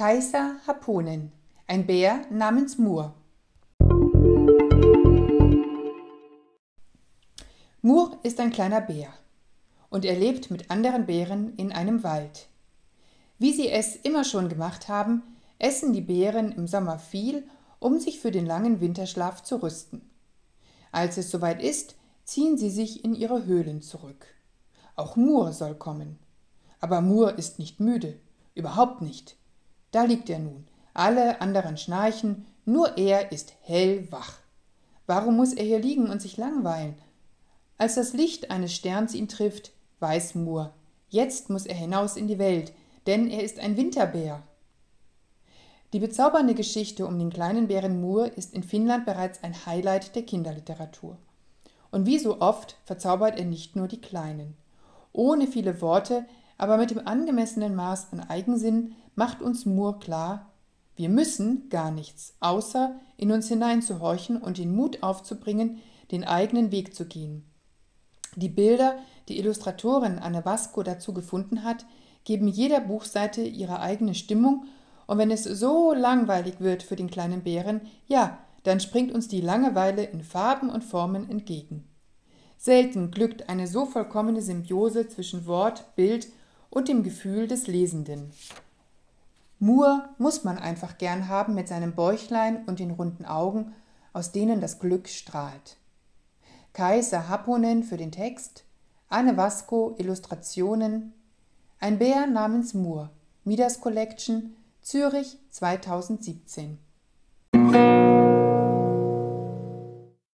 Kaiser Haponen, ein Bär namens Mur. Mur ist ein kleiner Bär und er lebt mit anderen Bären in einem Wald. Wie sie es immer schon gemacht haben, essen die Bären im Sommer viel, um sich für den langen Winterschlaf zu rüsten. Als es soweit ist, ziehen sie sich in ihre Höhlen zurück. Auch Mur soll kommen. Aber Mur ist nicht müde, überhaupt nicht. Da liegt er nun, alle anderen schnarchen, nur er ist hellwach. Warum muss er hier liegen und sich langweilen? Als das Licht eines Sterns ihn trifft, weiß Mur, jetzt muss er hinaus in die Welt, denn er ist ein Winterbär. Die bezaubernde Geschichte um den kleinen Bären Mur ist in Finnland bereits ein Highlight der Kinderliteratur. Und wie so oft verzaubert er nicht nur die Kleinen. Ohne viele Worte, aber mit dem angemessenen Maß an Eigensinn macht uns Moore klar, wir müssen gar nichts, außer in uns hineinzuhorchen und den Mut aufzubringen, den eigenen Weg zu gehen. Die Bilder, die Illustratorin Anne Vasco dazu gefunden hat, geben jeder Buchseite ihre eigene Stimmung, und wenn es so langweilig wird für den kleinen Bären, ja, dann springt uns die Langeweile in Farben und Formen entgegen. Selten glückt eine so vollkommene Symbiose zwischen Wort, Bild und dem Gefühl des Lesenden. Moore muss man einfach gern haben mit seinem Bäuchlein und den runden Augen, aus denen das Glück strahlt. Kaiser Happonen für den Text, Anne Vasco Illustrationen, ein Bär namens Moore, Midas Collection, Zürich 2017